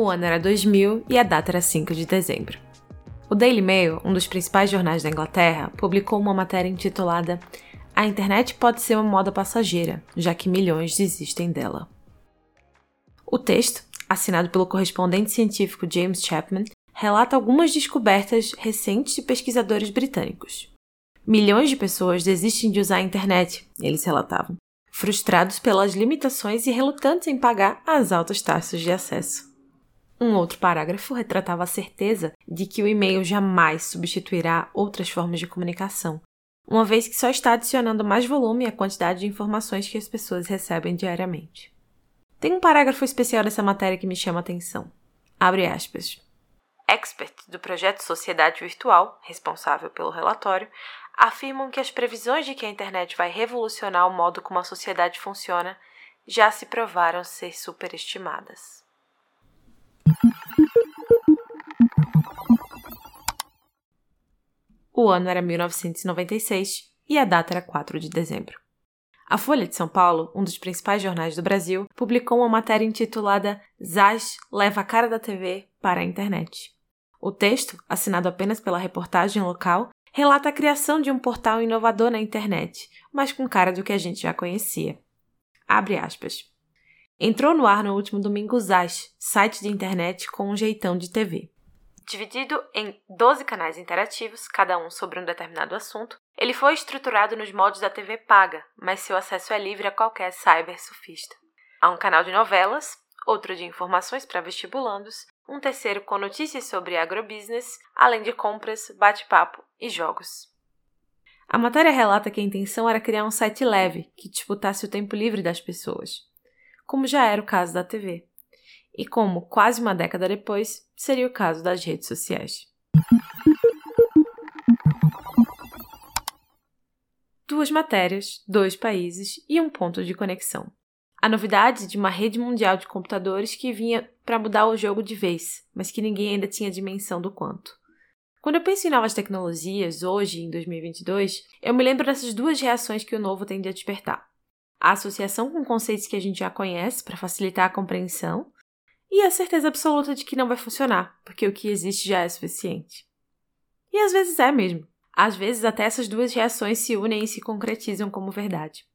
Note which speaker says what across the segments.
Speaker 1: O ano era 2000 e a data era 5 de dezembro. O Daily Mail, um dos principais jornais da Inglaterra, publicou uma matéria intitulada A internet pode ser uma moda passageira, já que milhões desistem dela. O texto, assinado pelo correspondente científico James Chapman, relata algumas descobertas recentes de pesquisadores britânicos. Milhões de pessoas desistem de usar a internet, eles relatavam, frustrados pelas limitações e relutantes em pagar as altas taxas de acesso. Um outro parágrafo retratava a certeza de que o e-mail jamais substituirá outras formas de comunicação, uma vez que só está adicionando mais volume à quantidade de informações que as pessoas recebem diariamente. Tem um parágrafo especial nessa matéria que me chama a atenção. Abre aspas. Expert do projeto Sociedade Virtual, responsável pelo relatório, afirmam que as previsões de que a internet vai revolucionar o modo como a sociedade funciona já se provaram ser superestimadas. O ano era 1996 e a data era 4 de dezembro. A Folha de São Paulo, um dos principais jornais do Brasil, publicou uma matéria intitulada Zaz leva a cara da TV para a internet. O texto, assinado apenas pela reportagem local, relata a criação de um portal inovador na internet, mas com cara do que a gente já conhecia. Abre aspas. Entrou no ar no último domingo Zaz, site de internet com um jeitão de TV. Dividido em 12 canais interativos, cada um sobre um determinado assunto, ele foi estruturado nos moldes da TV paga, mas seu acesso é livre a qualquer cyber surfista. Há um canal de novelas, outro de informações para vestibulandos, um terceiro com notícias sobre agrobusiness, além de compras, bate-papo e jogos. A matéria relata que a intenção era criar um site leve que disputasse o tempo livre das pessoas, como já era o caso da TV e como, quase uma década depois, seria o caso das redes sociais. Duas matérias, dois países e um ponto de conexão. A novidade de uma rede mundial de computadores que vinha para mudar o jogo de vez, mas que ninguém ainda tinha dimensão do quanto. Quando eu penso em novas tecnologias, hoje, em 2022, eu me lembro dessas duas reações que o novo tende a despertar. A associação com conceitos que a gente já conhece para facilitar a compreensão, e a certeza absoluta de que não vai funcionar, porque o que existe já é suficiente. E às vezes é mesmo. Às vezes até essas duas reações se unem e se concretizam como verdade.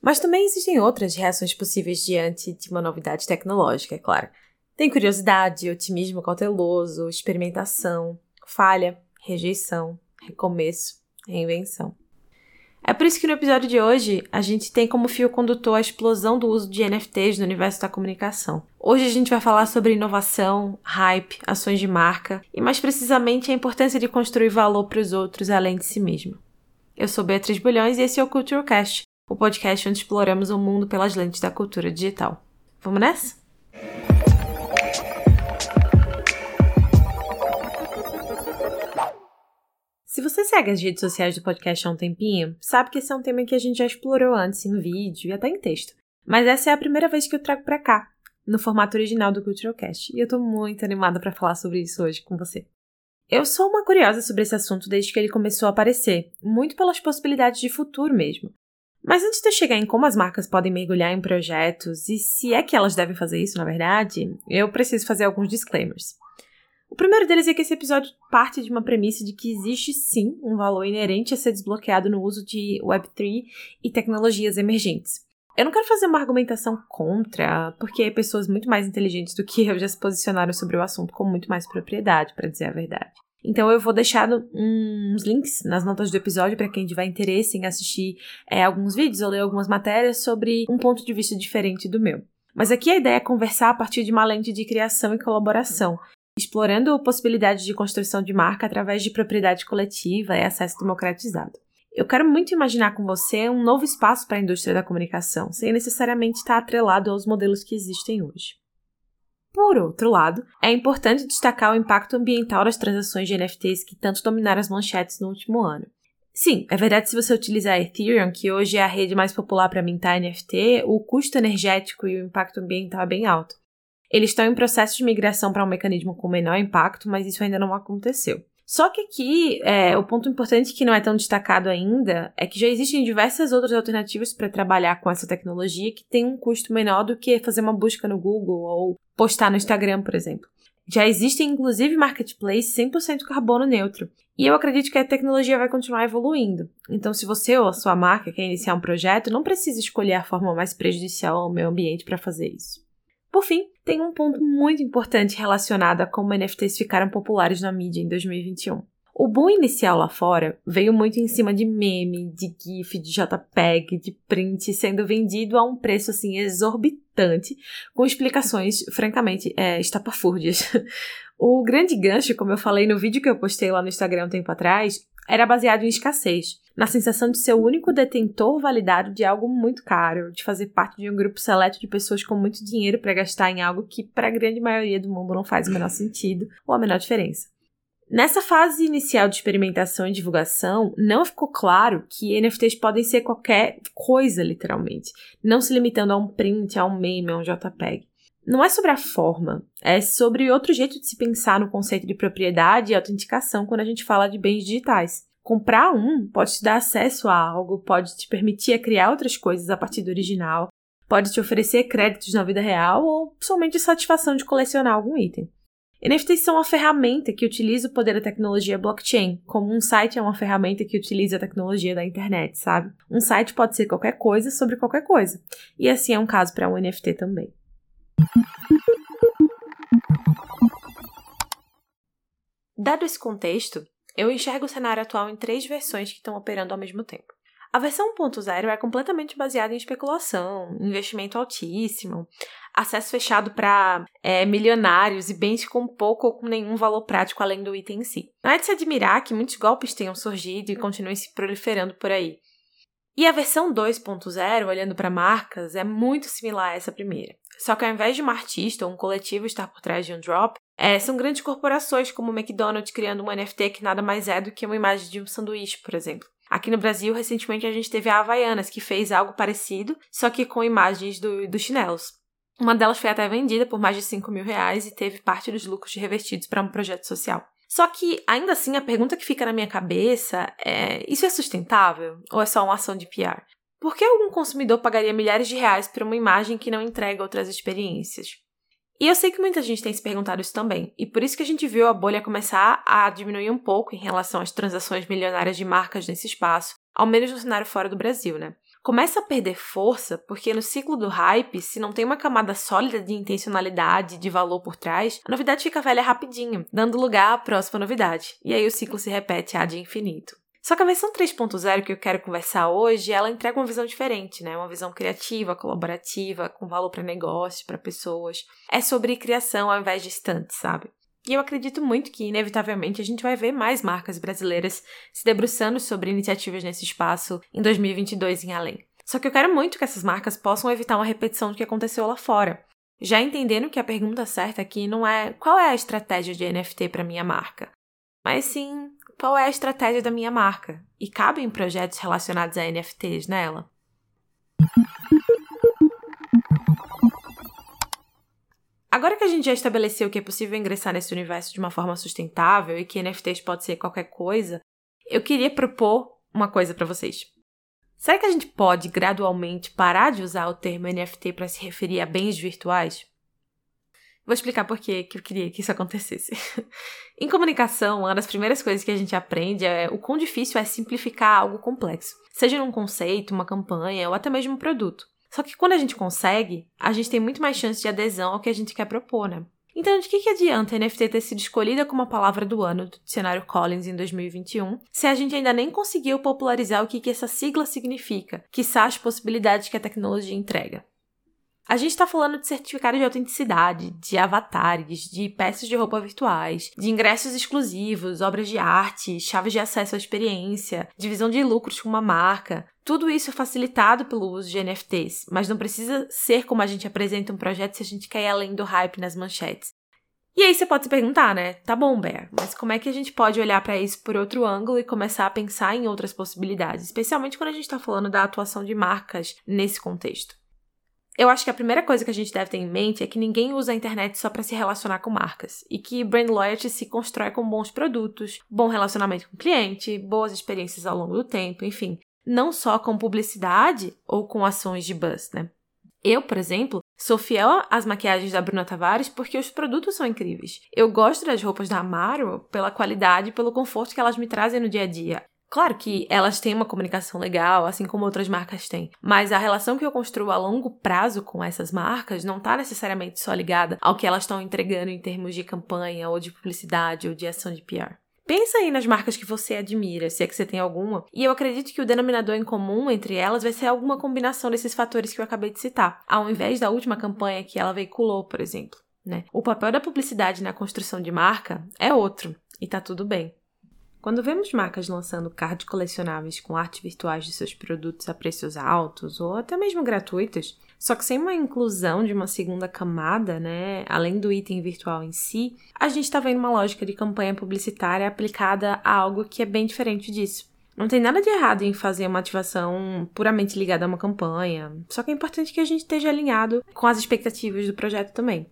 Speaker 1: Mas também existem outras reações possíveis diante de uma novidade tecnológica, é claro. Tem curiosidade, otimismo cauteloso, experimentação, falha, rejeição, recomeço, reinvenção. É por isso que no episódio de hoje a gente tem como fio condutor a explosão do uso de NFTs no universo da comunicação. Hoje a gente vai falar sobre inovação, hype, ações de marca e, mais precisamente, a importância de construir valor para os outros além de si mesmo. Eu sou Beatriz Bulhões e esse é o Culturecast, o podcast onde exploramos o mundo pelas lentes da cultura digital. Vamos nessa? Se você segue as redes sociais do podcast há um tempinho, sabe que esse é um tema que a gente já explorou antes em vídeo e até em texto. Mas essa é a primeira vez que eu trago para cá, no formato original do Culturalcast, e eu tô muito animada para falar sobre isso hoje com você. Eu sou uma curiosa sobre esse assunto desde que ele começou a aparecer, muito pelas possibilidades de futuro mesmo. Mas antes de eu chegar em como as marcas podem mergulhar em projetos e se é que elas devem fazer isso, na verdade, eu preciso fazer alguns disclaimers. O primeiro deles é que esse episódio parte de uma premissa de que existe sim um valor inerente a ser desbloqueado no uso de Web3 e tecnologias emergentes. Eu não quero fazer uma argumentação contra, porque pessoas muito mais inteligentes do que eu já se posicionaram sobre o assunto com muito mais propriedade, para dizer a verdade. Então eu vou deixar uns links nas notas do episódio para quem tiver interesse em assistir é, alguns vídeos ou ler algumas matérias sobre um ponto de vista diferente do meu. Mas aqui a ideia é conversar a partir de uma lente de criação e colaboração, explorando possibilidades de construção de marca através de propriedade coletiva e acesso democratizado. Eu quero muito imaginar com você um novo espaço para a indústria da comunicação, sem necessariamente estar atrelado aos modelos que existem hoje. Por outro lado, é importante destacar o impacto ambiental das transações de NFTs que tanto dominaram as manchetes no último ano. Sim, é verdade se você utilizar Ethereum, que hoje é a rede mais popular para mintar NFT, o custo energético e o impacto ambiental é bem alto. Eles estão em processo de migração para um mecanismo com menor impacto, mas isso ainda não aconteceu. Só que aqui, é, o ponto importante que não é tão destacado ainda é que já existem diversas outras alternativas para trabalhar com essa tecnologia que tem um custo menor do que fazer uma busca no Google ou postar no Instagram, por exemplo. Já existem, inclusive, marketplaces 100% carbono neutro. E eu acredito que a tecnologia vai continuar evoluindo. Então, se você ou a sua marca quer iniciar um projeto, não precisa escolher a forma mais prejudicial ao meio ambiente para fazer isso. Por fim, tem um ponto muito importante relacionado a como NFTs ficaram populares na mídia em 2021. O boom inicial lá fora veio muito em cima de meme, de GIF, de JPEG, de print sendo vendido a um preço assim exorbitante, com explicações francamente é, estapafúrdias. o grande gancho, como eu falei no vídeo que eu postei lá no Instagram um tempo atrás, era baseado em escassez, na sensação de ser o único detentor validado de algo muito caro, de fazer parte de um grupo seleto de pessoas com muito dinheiro para gastar em algo que para a grande maioria do mundo não faz o menor sentido ou a menor diferença. Nessa fase inicial de experimentação e divulgação, não ficou claro que NFTs podem ser qualquer coisa, literalmente, não se limitando a um print, a um meme, a um JPEG. Não é sobre a forma, é sobre outro jeito de se pensar no conceito de propriedade e autenticação quando a gente fala de bens digitais. Comprar um pode te dar acesso a algo, pode te permitir criar outras coisas a partir do original, pode te oferecer créditos na vida real ou somente satisfação de colecionar algum item. NFTs são uma ferramenta que utiliza o poder da tecnologia blockchain, como um site é uma ferramenta que utiliza a tecnologia da internet, sabe? Um site pode ser qualquer coisa sobre qualquer coisa. E assim é um caso para um NFT também. Dado esse contexto, eu enxergo o cenário atual em três versões que estão operando ao mesmo tempo. A versão 1.0 é completamente baseada em especulação, investimento altíssimo, acesso fechado para é, milionários e bens com pouco ou com nenhum valor prático além do item em si. Não é de se admirar que muitos golpes tenham surgido e continuem se proliferando por aí. E a versão 2.0, olhando para marcas, é muito similar a essa primeira. Só que ao invés de um artista ou um coletivo estar por trás de um drop, é, são grandes corporações como o McDonald's criando um NFT que nada mais é do que uma imagem de um sanduíche, por exemplo. Aqui no Brasil, recentemente a gente teve a Havaianas, que fez algo parecido, só que com imagens do, dos chinelos. Uma delas foi até vendida por mais de 5 mil reais e teve parte dos lucros revertidos para um projeto social. Só que, ainda assim, a pergunta que fica na minha cabeça é: isso é sustentável? Ou é só uma ação de PR? Por que algum consumidor pagaria milhares de reais por uma imagem que não entrega outras experiências? E eu sei que muita gente tem se perguntado isso também, e por isso que a gente viu a bolha começar a diminuir um pouco em relação às transações milionárias de marcas nesse espaço, ao menos no cenário fora do Brasil, né? Começa a perder força porque no ciclo do hype, se não tem uma camada sólida de intencionalidade, de valor por trás, a novidade fica velha rapidinho, dando lugar à próxima novidade, e aí o ciclo se repete ad infinito. Só que a versão 3.0 que eu quero conversar hoje, ela entrega uma visão diferente, né? Uma visão criativa, colaborativa, com valor para negócio, para pessoas. É sobre criação ao invés de estantes, sabe? E eu acredito muito que, inevitavelmente, a gente vai ver mais marcas brasileiras se debruçando sobre iniciativas nesse espaço em 2022 em além. Só que eu quero muito que essas marcas possam evitar uma repetição do que aconteceu lá fora. Já entendendo que a pergunta certa aqui não é qual é a estratégia de NFT para minha marca, mas sim qual é a estratégia da minha marca e cabem projetos relacionados a NFTs nela? Agora que a gente já estabeleceu que é possível ingressar nesse universo de uma forma sustentável e que NFTs pode ser qualquer coisa, eu queria propor uma coisa para vocês. Será que a gente pode gradualmente parar de usar o termo NFT para se referir a bens virtuais? Vou explicar por que eu queria que isso acontecesse. em comunicação, uma das primeiras coisas que a gente aprende é o quão difícil é simplificar algo complexo, seja num conceito, uma campanha ou até mesmo um produto. Só que quando a gente consegue, a gente tem muito mais chance de adesão ao que a gente quer propor, né? Então, de que, que adianta a NFT ter sido escolhida como a palavra do ano do dicionário Collins em 2021, se a gente ainda nem conseguiu popularizar o que, que essa sigla significa, que as possibilidades que a tecnologia entrega? A gente está falando de certificados de autenticidade, de avatares, de peças de roupa virtuais, de ingressos exclusivos, obras de arte, chaves de acesso à experiência, divisão de lucros com uma marca. Tudo isso é facilitado pelo uso de NFTs, mas não precisa ser como a gente apresenta um projeto se a gente quer ir além do hype nas manchetes. E aí você pode se perguntar, né? Tá bom, Bear, mas como é que a gente pode olhar para isso por outro ângulo e começar a pensar em outras possibilidades, especialmente quando a gente está falando da atuação de marcas nesse contexto? Eu acho que a primeira coisa que a gente deve ter em mente é que ninguém usa a internet só para se relacionar com marcas e que brand loyalty se constrói com bons produtos, bom relacionamento com o cliente, boas experiências ao longo do tempo, enfim, não só com publicidade ou com ações de buzz, né? Eu, por exemplo, sou fiel às maquiagens da Bruna Tavares porque os produtos são incríveis. Eu gosto das roupas da Amaro pela qualidade e pelo conforto que elas me trazem no dia a dia. Claro que elas têm uma comunicação legal, assim como outras marcas têm, mas a relação que eu construo a longo prazo com essas marcas não está necessariamente só ligada ao que elas estão entregando em termos de campanha ou de publicidade ou de ação de PR. Pensa aí nas marcas que você admira, se é que você tem alguma, e eu acredito que o denominador em comum entre elas vai ser alguma combinação desses fatores que eu acabei de citar, ao invés da última campanha que ela veiculou, por exemplo. Né? O papel da publicidade na construção de marca é outro, e tá tudo bem. Quando vemos marcas lançando cards colecionáveis com artes virtuais de seus produtos a preços altos ou até mesmo gratuitos, só que sem uma inclusão de uma segunda camada, né, além do item virtual em si, a gente está vendo uma lógica de campanha publicitária aplicada a algo que é bem diferente disso. Não tem nada de errado em fazer uma ativação puramente ligada a uma campanha, só que é importante que a gente esteja alinhado com as expectativas do projeto também.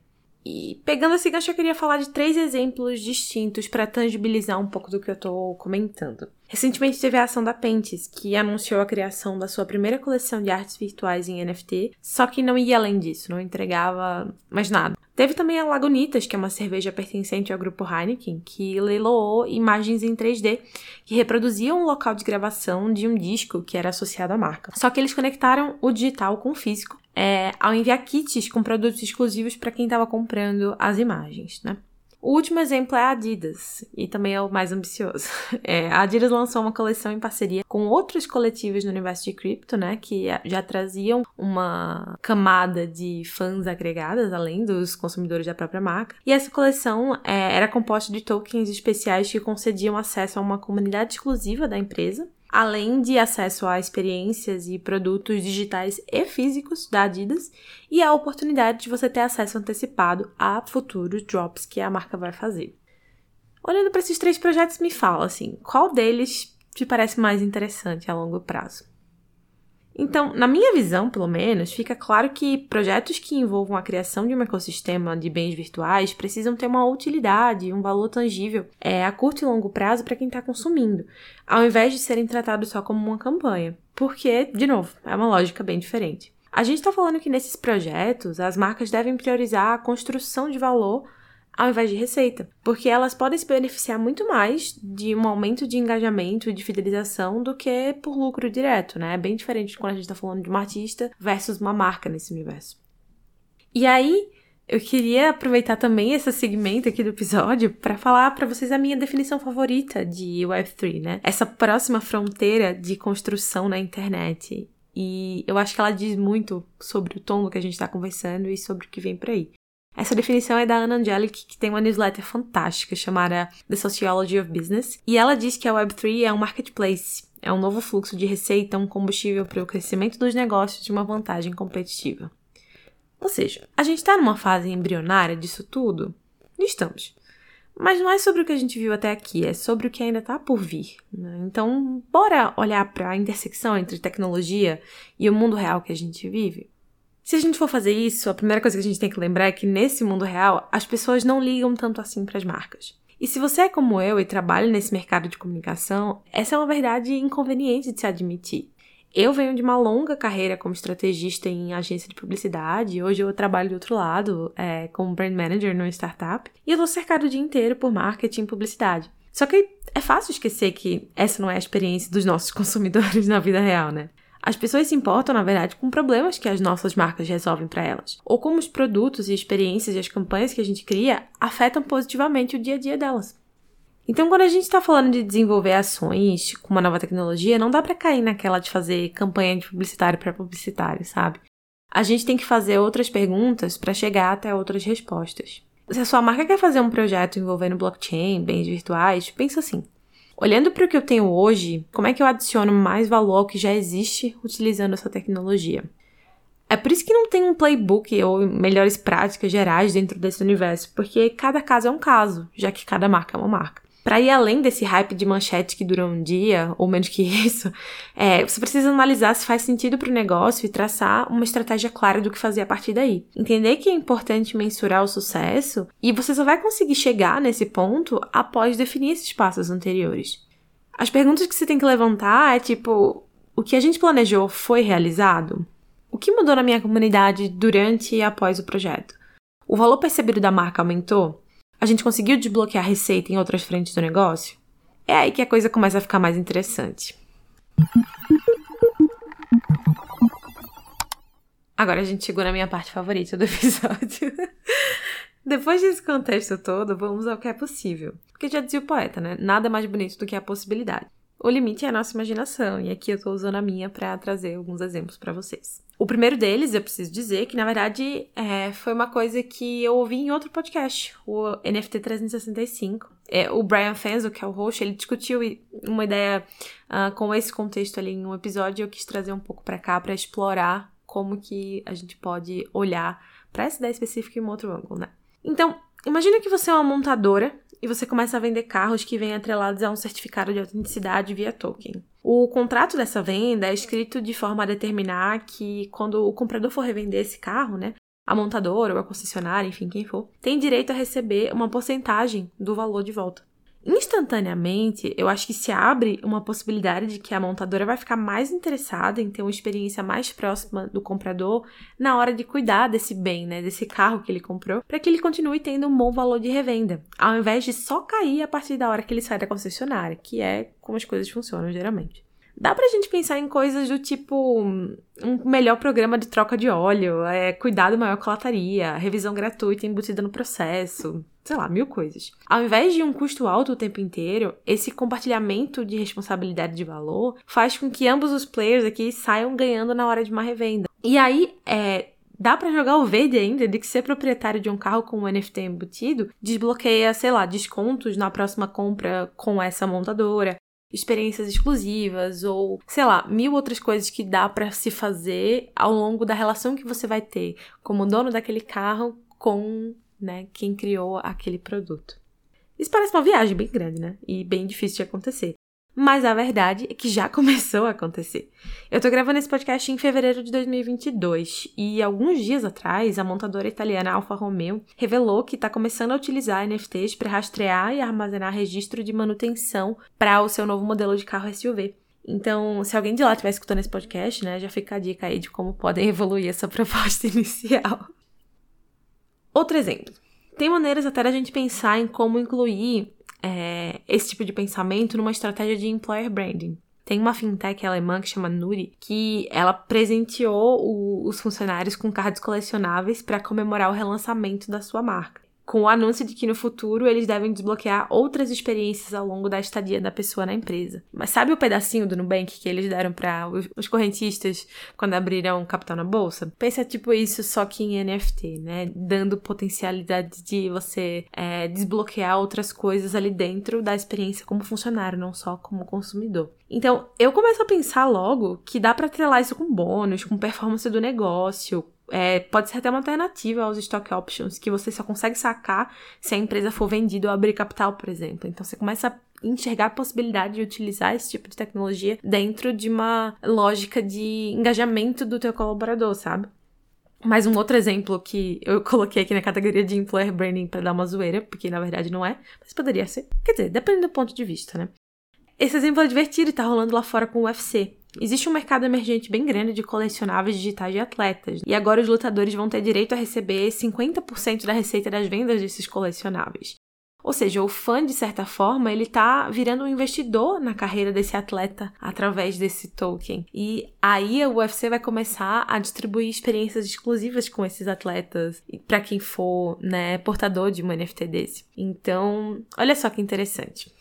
Speaker 1: E pegando esse gancho, eu queria falar de três exemplos distintos para tangibilizar um pouco do que eu estou comentando. Recentemente teve a ação da Pentes, que anunciou a criação da sua primeira coleção de artes virtuais em NFT, só que não ia além disso, não entregava mais nada. Teve também a Lagunitas, que é uma cerveja pertencente ao grupo Heineken, que leiloou imagens em 3D que reproduziam um local de gravação de um disco que era associado à marca. Só que eles conectaram o digital com o físico é, ao enviar kits com produtos exclusivos para quem estava comprando as imagens, né? O último exemplo é a Adidas, e também é o mais ambicioso. É, a Adidas lançou uma coleção em parceria com outros coletivos no universo de cripto, né, que já traziam uma camada de fãs agregadas, além dos consumidores da própria marca. E essa coleção é, era composta de tokens especiais que concediam acesso a uma comunidade exclusiva da empresa, além de acesso a experiências e produtos digitais e físicos da Adidas e a oportunidade de você ter acesso antecipado a futuros drops que a marca vai fazer. Olhando para esses três projetos, me fala assim, qual deles te parece mais interessante a longo prazo? Então, na minha visão, pelo menos, fica claro que projetos que envolvam a criação de um ecossistema de bens virtuais precisam ter uma utilidade, um valor tangível é, a curto e longo prazo para quem está consumindo, ao invés de serem tratados só como uma campanha. Porque, de novo, é uma lógica bem diferente. A gente está falando que nesses projetos as marcas devem priorizar a construção de valor ao invés de receita, porque elas podem se beneficiar muito mais de um aumento de engajamento e de fidelização do que por lucro direto, né? É bem diferente de quando a gente está falando de uma artista versus uma marca nesse universo. E aí, eu queria aproveitar também esse segmento aqui do episódio para falar para vocês a minha definição favorita de Web3, né? Essa próxima fronteira de construção na internet. E eu acho que ela diz muito sobre o tom do que a gente está conversando e sobre o que vem por aí. Essa definição é da Anna Angelic, que tem uma newsletter fantástica chamada The Sociology of Business, e ela diz que a Web3 é um marketplace, é um novo fluxo de receita, um combustível para o crescimento dos negócios de uma vantagem competitiva. Ou seja, a gente está numa fase embrionária disso tudo? Estamos. Mas não é sobre o que a gente viu até aqui, é sobre o que ainda está por vir. Né? Então, bora olhar para a intersecção entre tecnologia e o mundo real que a gente vive? Se a gente for fazer isso, a primeira coisa que a gente tem que lembrar é que nesse mundo real, as pessoas não ligam tanto assim para as marcas. E se você é como eu e trabalha nesse mercado de comunicação, essa é uma verdade inconveniente de se admitir. Eu venho de uma longa carreira como estrategista em agência de publicidade. Hoje eu trabalho do outro lado, é, como brand manager numa startup. E eu tô cercado o dia inteiro por marketing e publicidade. Só que é fácil esquecer que essa não é a experiência dos nossos consumidores na vida real, né? As pessoas se importam, na verdade, com problemas que as nossas marcas resolvem para elas, ou como os produtos e experiências e as campanhas que a gente cria afetam positivamente o dia a dia delas. Então, quando a gente está falando de desenvolver ações com uma nova tecnologia, não dá para cair naquela de fazer campanha de publicitário para publicitário, sabe? A gente tem que fazer outras perguntas para chegar até outras respostas. Se a sua marca quer fazer um projeto envolvendo blockchain, bens virtuais, pensa assim: Olhando para o que eu tenho hoje, como é que eu adiciono mais valor ao que já existe utilizando essa tecnologia? É por isso que não tem um playbook ou melhores práticas gerais dentro desse universo, porque cada caso é um caso, já que cada marca é uma marca. Para ir além desse hype de manchete que dura um dia, ou menos que isso, é, você precisa analisar se faz sentido para o negócio e traçar uma estratégia clara do que fazer a partir daí. Entender que é importante mensurar o sucesso e você só vai conseguir chegar nesse ponto após definir esses passos anteriores. As perguntas que você tem que levantar é tipo: o que a gente planejou foi realizado? O que mudou na minha comunidade durante e após o projeto? O valor percebido da marca aumentou? A gente conseguiu desbloquear receita em outras frentes do negócio? É aí que a coisa começa a ficar mais interessante. Agora a gente chegou na minha parte favorita do episódio. Depois desse contexto todo, vamos ao que é possível. Porque já dizia o poeta, né? Nada é mais bonito do que a possibilidade. O limite é a nossa imaginação, e aqui eu tô usando a minha para trazer alguns exemplos para vocês. O primeiro deles, eu preciso dizer que, na verdade, é, foi uma coisa que eu ouvi em outro podcast, o NFT 365. É, o Brian Fenzo, que é o host, ele discutiu uma ideia uh, com esse contexto ali em um episódio e eu quis trazer um pouco para cá para explorar como que a gente pode olhar para essa ideia específica em um outro ângulo, né? Então, imagina que você é uma montadora e você começa a vender carros que vêm atrelados a um certificado de autenticidade via token. O contrato dessa venda é escrito de forma a determinar que quando o comprador for revender esse carro, né, a montadora ou a concessionária, enfim, quem for, tem direito a receber uma porcentagem do valor de volta instantaneamente, eu acho que se abre uma possibilidade de que a montadora vai ficar mais interessada em ter uma experiência mais próxima do comprador na hora de cuidar desse bem, né, desse carro que ele comprou, para que ele continue tendo um bom valor de revenda, ao invés de só cair a partir da hora que ele sai da concessionária, que é como as coisas funcionam geralmente. Dá pra gente pensar em coisas do tipo um melhor programa de troca de óleo, é, cuidado maior com a lataria, revisão gratuita embutida no processo, sei lá, mil coisas. Ao invés de um custo alto o tempo inteiro, esse compartilhamento de responsabilidade de valor faz com que ambos os players aqui saiam ganhando na hora de uma revenda. E aí, é, Dá para jogar o verde ainda de que ser proprietário de um carro com um NFT embutido desbloqueia, sei lá, descontos na próxima compra com essa montadora, experiências exclusivas ou, sei lá, mil outras coisas que dá para se fazer ao longo da relação que você vai ter como dono daquele carro com, né, quem criou aquele produto. Isso parece uma viagem bem grande, né? E bem difícil de acontecer mas a verdade é que já começou a acontecer. Eu tô gravando esse podcast em fevereiro de 2022 e alguns dias atrás a montadora italiana Alfa Romeo revelou que está começando a utilizar NFTs para rastrear e armazenar registro de manutenção para o seu novo modelo de carro SUV. Então, se alguém de lá estiver escutando esse podcast, né, já fica a dica aí de como podem evoluir essa proposta inicial. Outro exemplo. Tem maneiras até da gente pensar em como incluir é, esse tipo de pensamento numa estratégia de employer branding. Tem uma fintech alemã que chama Nuri, que ela presenteou o, os funcionários com cards colecionáveis para comemorar o relançamento da sua marca com o anúncio de que no futuro eles devem desbloquear outras experiências ao longo da estadia da pessoa na empresa. Mas sabe o pedacinho do Nubank que eles deram para os correntistas quando abriram capital na bolsa? Pensa tipo isso só que em NFT, né? Dando potencialidade de você é, desbloquear outras coisas ali dentro da experiência como funcionário, não só como consumidor. Então, eu começo a pensar logo que dá para atrelar isso com bônus, com performance do negócio, é, pode ser até uma alternativa aos stock options, que você só consegue sacar se a empresa for vendida ou abrir capital, por exemplo. Então você começa a enxergar a possibilidade de utilizar esse tipo de tecnologia dentro de uma lógica de engajamento do teu colaborador, sabe? Mais um outro exemplo que eu coloquei aqui na categoria de employer branding para dar uma zoeira, porque na verdade não é, mas poderia ser. Quer dizer, depende do ponto de vista, né? Esse exemplo é divertido e tá rolando lá fora com o UFC. Existe um mercado emergente bem grande de colecionáveis digitais de atletas, e agora os lutadores vão ter direito a receber 50% da receita das vendas desses colecionáveis. Ou seja, o fã, de certa forma, ele tá virando um investidor na carreira desse atleta através desse token. E aí o UFC vai começar a distribuir experiências exclusivas com esses atletas para quem for, né, portador de um NFT desse. Então, olha só que interessante.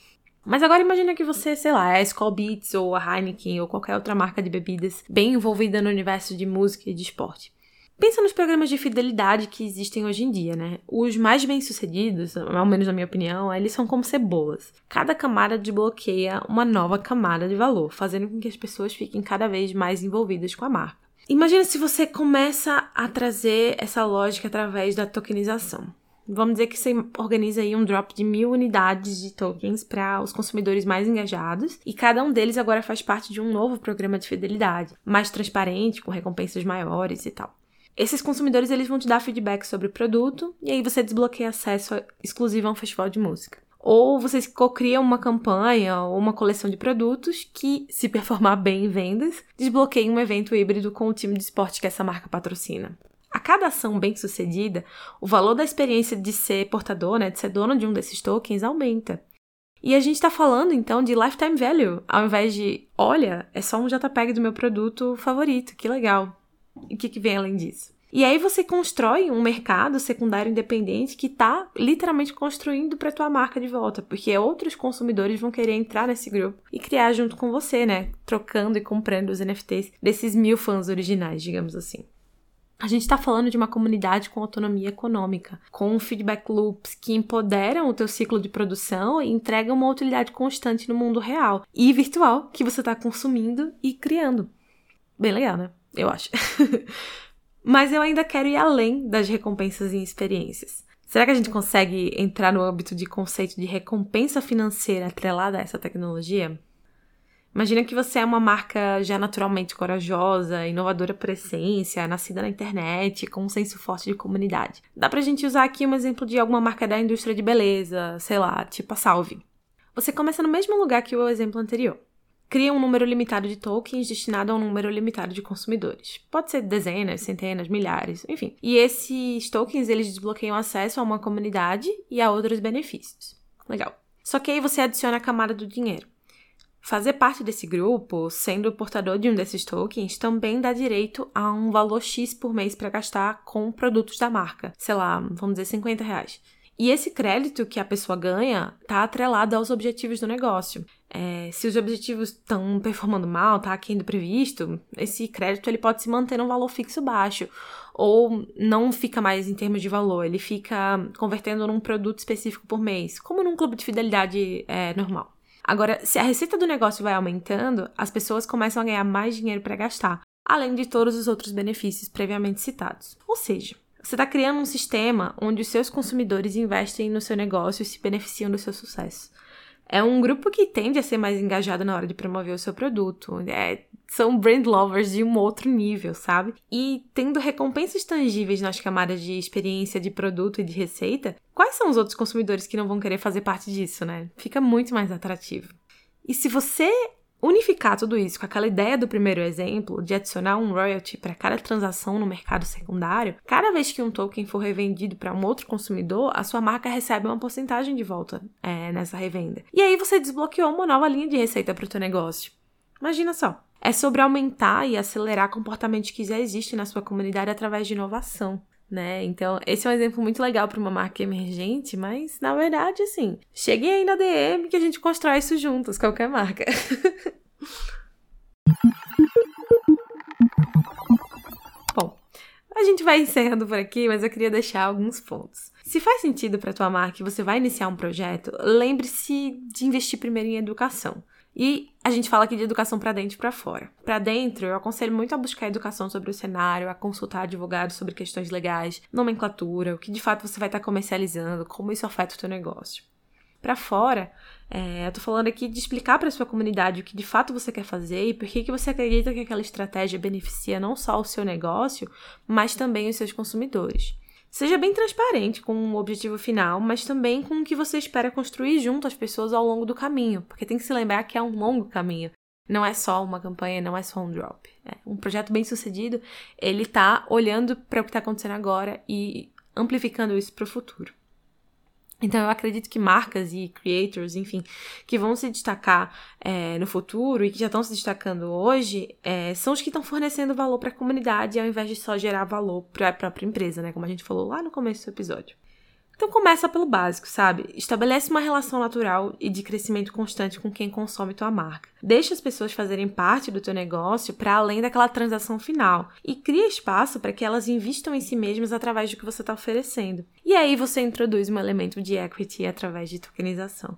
Speaker 1: Mas agora imagina que você, sei lá, é a Skull Beats ou a Heineken ou qualquer outra marca de bebidas bem envolvida no universo de música e de esporte. Pensa nos programas de fidelidade que existem hoje em dia, né? Os mais bem-sucedidos, ao menos na minha opinião, eles são como cebolas. Cada camada desbloqueia uma nova camada de valor, fazendo com que as pessoas fiquem cada vez mais envolvidas com a marca. Imagina se você começa a trazer essa lógica através da tokenização. Vamos dizer que você organiza aí um drop de mil unidades de tokens para os consumidores mais engajados, e cada um deles agora faz parte de um novo programa de fidelidade, mais transparente, com recompensas maiores e tal. Esses consumidores eles vão te dar feedback sobre o produto e aí você desbloqueia acesso exclusivo a um festival de música. Ou vocês co-criam uma campanha ou uma coleção de produtos que, se performar bem em vendas, desbloqueiem um evento híbrido com o time de esporte que essa marca patrocina. A cada ação bem sucedida, o valor da experiência de ser portador, né, de ser dono de um desses tokens, aumenta. E a gente está falando então de lifetime value, ao invés de, olha, é só um JPEG do meu produto favorito, que legal. E o que, que vem além disso? E aí você constrói um mercado secundário independente que está literalmente construindo para tua marca de volta, porque outros consumidores vão querer entrar nesse grupo e criar junto com você, né? Trocando e comprando os NFTs desses mil fãs originais, digamos assim. A gente está falando de uma comunidade com autonomia econômica, com feedback loops que empoderam o teu ciclo de produção e entregam uma utilidade constante no mundo real e virtual que você está consumindo e criando. Bem legal, né? eu acho. Mas eu ainda quero ir além das recompensas em experiências. Será que a gente consegue entrar no âmbito de conceito de recompensa financeira atrelada a essa tecnologia? Imagina que você é uma marca já naturalmente corajosa, inovadora por essência, nascida na internet, com um senso forte de comunidade. Dá pra gente usar aqui um exemplo de alguma marca da indústria de beleza, sei lá, tipo a Salve. Você começa no mesmo lugar que o exemplo anterior cria um número limitado de tokens destinado a um número limitado de consumidores. Pode ser dezenas, centenas, milhares, enfim. E esses tokens eles desbloqueiam acesso a uma comunidade e a outros benefícios. Legal. Só que aí você adiciona a camada do dinheiro. Fazer parte desse grupo, sendo portador de um desses tokens, também dá direito a um valor X por mês para gastar com produtos da marca. Sei lá, vamos dizer 50 reais. E esse crédito que a pessoa ganha está atrelado aos objetivos do negócio. É, se os objetivos estão performando mal, tá aquém do previsto, esse crédito ele pode se manter num valor fixo baixo ou não fica mais em termos de valor, ele fica convertendo num produto específico por mês, como num clube de fidelidade é, normal. Agora, se a receita do negócio vai aumentando, as pessoas começam a ganhar mais dinheiro para gastar, além de todos os outros benefícios previamente citados. Ou seja, você está criando um sistema onde os seus consumidores investem no seu negócio e se beneficiam do seu sucesso. É um grupo que tende a ser mais engajado na hora de promover o seu produto. É, são brand lovers de um outro nível, sabe? E tendo recompensas tangíveis nas camadas de experiência de produto e de receita, quais são os outros consumidores que não vão querer fazer parte disso, né? Fica muito mais atrativo. E se você unificar tudo isso com aquela ideia do primeiro exemplo de adicionar um royalty para cada transação no mercado secundário, cada vez que um token for revendido para um outro consumidor, a sua marca recebe uma porcentagem de volta é, nessa revenda. E aí você desbloqueou uma nova linha de receita para o teu negócio. Imagina só. É sobre aumentar e acelerar comportamentos que já existem na sua comunidade através de inovação né? Então, esse é um exemplo muito legal para uma marca emergente, mas na verdade, assim, cheguei aí na DM que a gente constrói isso juntos, qualquer marca. Bom, a gente vai encerrando por aqui, mas eu queria deixar alguns pontos. Se faz sentido para tua marca e você vai iniciar um projeto, lembre-se de investir primeiro em educação. E a gente fala aqui de educação para dentro e para fora. Para dentro, eu aconselho muito a buscar educação sobre o cenário, a consultar advogados sobre questões legais, nomenclatura, o que de fato você vai estar tá comercializando, como isso afeta o teu negócio. Para fora, é, eu tô falando aqui de explicar para sua comunidade o que de fato você quer fazer e por que, que você acredita que aquela estratégia beneficia não só o seu negócio, mas também os seus consumidores. Seja bem transparente com o objetivo final, mas também com o que você espera construir junto às pessoas ao longo do caminho, porque tem que se lembrar que é um longo caminho. Não é só uma campanha, não é só um drop. É um projeto bem sucedido, ele está olhando para o que está acontecendo agora e amplificando isso para o futuro. Então eu acredito que marcas e creators, enfim, que vão se destacar é, no futuro e que já estão se destacando hoje, é, são os que estão fornecendo valor para a comunidade ao invés de só gerar valor para a própria empresa, né? Como a gente falou lá no começo do episódio. Então começa pelo básico, sabe? Estabelece uma relação natural e de crescimento constante com quem consome tua marca. Deixa as pessoas fazerem parte do teu negócio para além daquela transação final e cria espaço para que elas investam em si mesmas através do que você está oferecendo. E aí você introduz um elemento de equity através de tokenização.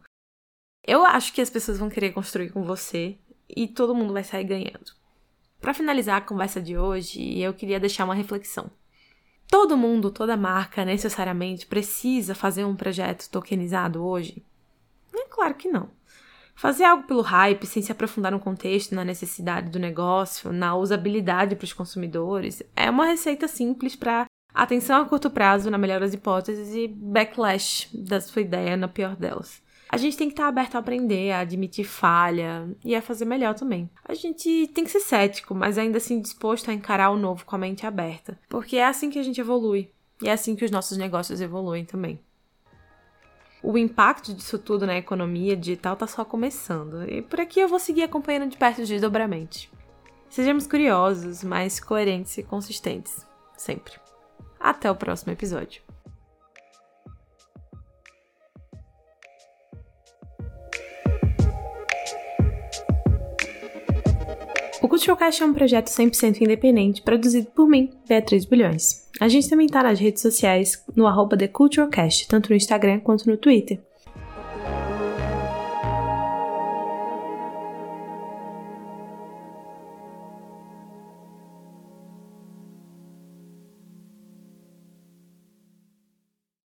Speaker 1: Eu acho que as pessoas vão querer construir com você e todo mundo vai sair ganhando. Para finalizar a conversa de hoje, eu queria deixar uma reflexão. Todo mundo, toda marca necessariamente precisa fazer um projeto tokenizado hoje? É claro que não. Fazer algo pelo hype, sem se aprofundar no contexto, na necessidade do negócio, na usabilidade para os consumidores, é uma receita simples para atenção a curto prazo, na melhor das hipóteses, e backlash da sua ideia, na pior delas. A gente tem que estar aberto a aprender, a admitir falha e a fazer melhor também. A gente tem que ser cético, mas ainda assim disposto a encarar o novo com a mente aberta, porque é assim que a gente evolui e é assim que os nossos negócios evoluem também. O impacto disso tudo na economia digital está só começando, e por aqui eu vou seguir acompanhando de perto os desdobramentos. Sejamos curiosos, mas coerentes e consistentes, sempre. Até o próximo episódio. O é um projeto 100% independente, produzido por mim, Beatriz Bulhões. A gente também tá nas redes sociais, no arroba tanto no Instagram quanto no Twitter.